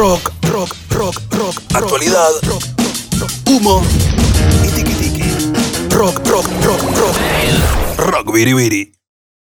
Rock, rock, rock, rock. Actualidad. Rock, rock, Humo. Y tiki tiki. Rock, rock, rock, rock. Rock, biribiri.